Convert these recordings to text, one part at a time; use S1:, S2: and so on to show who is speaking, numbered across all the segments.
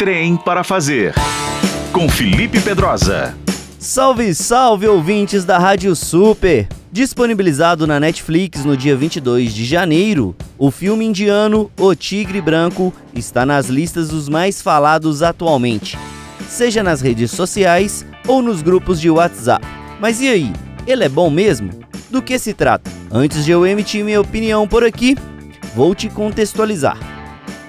S1: Trem para Fazer, com Felipe Pedrosa.
S2: Salve, salve ouvintes da Rádio Super! Disponibilizado na Netflix no dia 22 de janeiro, o filme indiano O Tigre Branco está nas listas dos mais falados atualmente, seja nas redes sociais ou nos grupos de WhatsApp. Mas e aí, ele é bom mesmo? Do que se trata? Antes de eu emitir minha opinião por aqui, vou te contextualizar.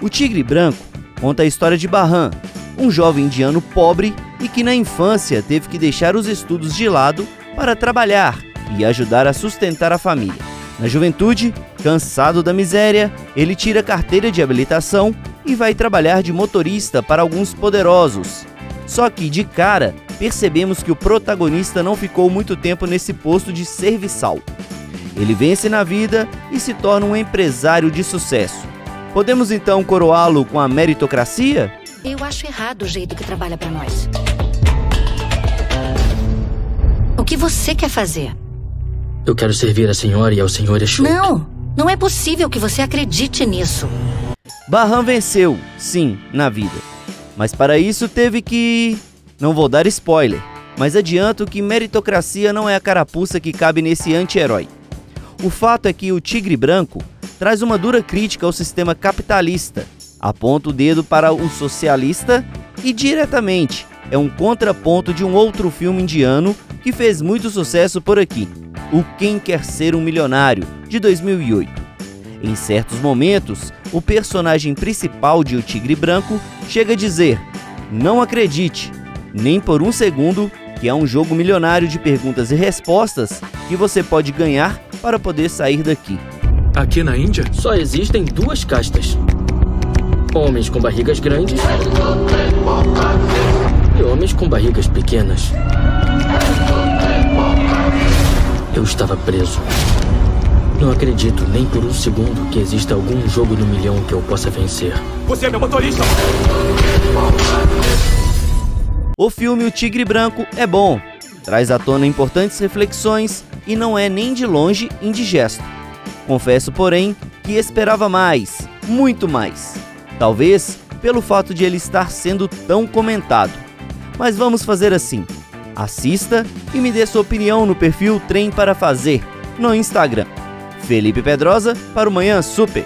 S2: O Tigre Branco conta a história de Bahan, um jovem indiano pobre e que na infância teve que deixar os estudos de lado para trabalhar e ajudar a sustentar a família. Na juventude, cansado da miséria, ele tira a carteira de habilitação e vai trabalhar de motorista para alguns poderosos. Só que, de cara, percebemos que o protagonista não ficou muito tempo nesse posto de serviçal. Ele vence na vida e se torna um empresário de sucesso. Podemos então coroá-lo com a meritocracia?
S3: Eu acho errado o jeito que trabalha para nós. O que você quer fazer?
S4: Eu quero servir a senhora e ao senhor Exu.
S3: Não, não é possível que você acredite nisso.
S2: Barran venceu, sim, na vida. Mas para isso teve que. Não vou dar spoiler, mas adianto que meritocracia não é a carapuça que cabe nesse anti-herói. O fato é que o Tigre Branco traz uma dura crítica ao sistema capitalista, aponta o dedo para o socialista e diretamente é um contraponto de um outro filme indiano que fez muito sucesso por aqui, O Quem Quer Ser um Milionário, de 2008. Em certos momentos, o personagem principal de O Tigre Branco chega a dizer: Não acredite, nem por um segundo, que é um jogo milionário de perguntas e respostas que você pode ganhar para poder sair daqui.
S5: Aqui na Índia?
S4: Só existem duas castas: homens com barrigas grandes e homens com barrigas pequenas. Eu estava preso. Não acredito nem por um segundo que exista algum jogo no milhão que eu possa vencer.
S5: Você é meu motorista!
S2: O filme O Tigre Branco é bom, traz à tona importantes reflexões e não é nem de longe indigesto. Confesso, porém, que esperava mais, muito mais. Talvez pelo fato de ele estar sendo tão comentado. Mas vamos fazer assim: assista e me dê sua opinião no perfil Trem para Fazer no Instagram. Felipe Pedrosa para o Manhã Super.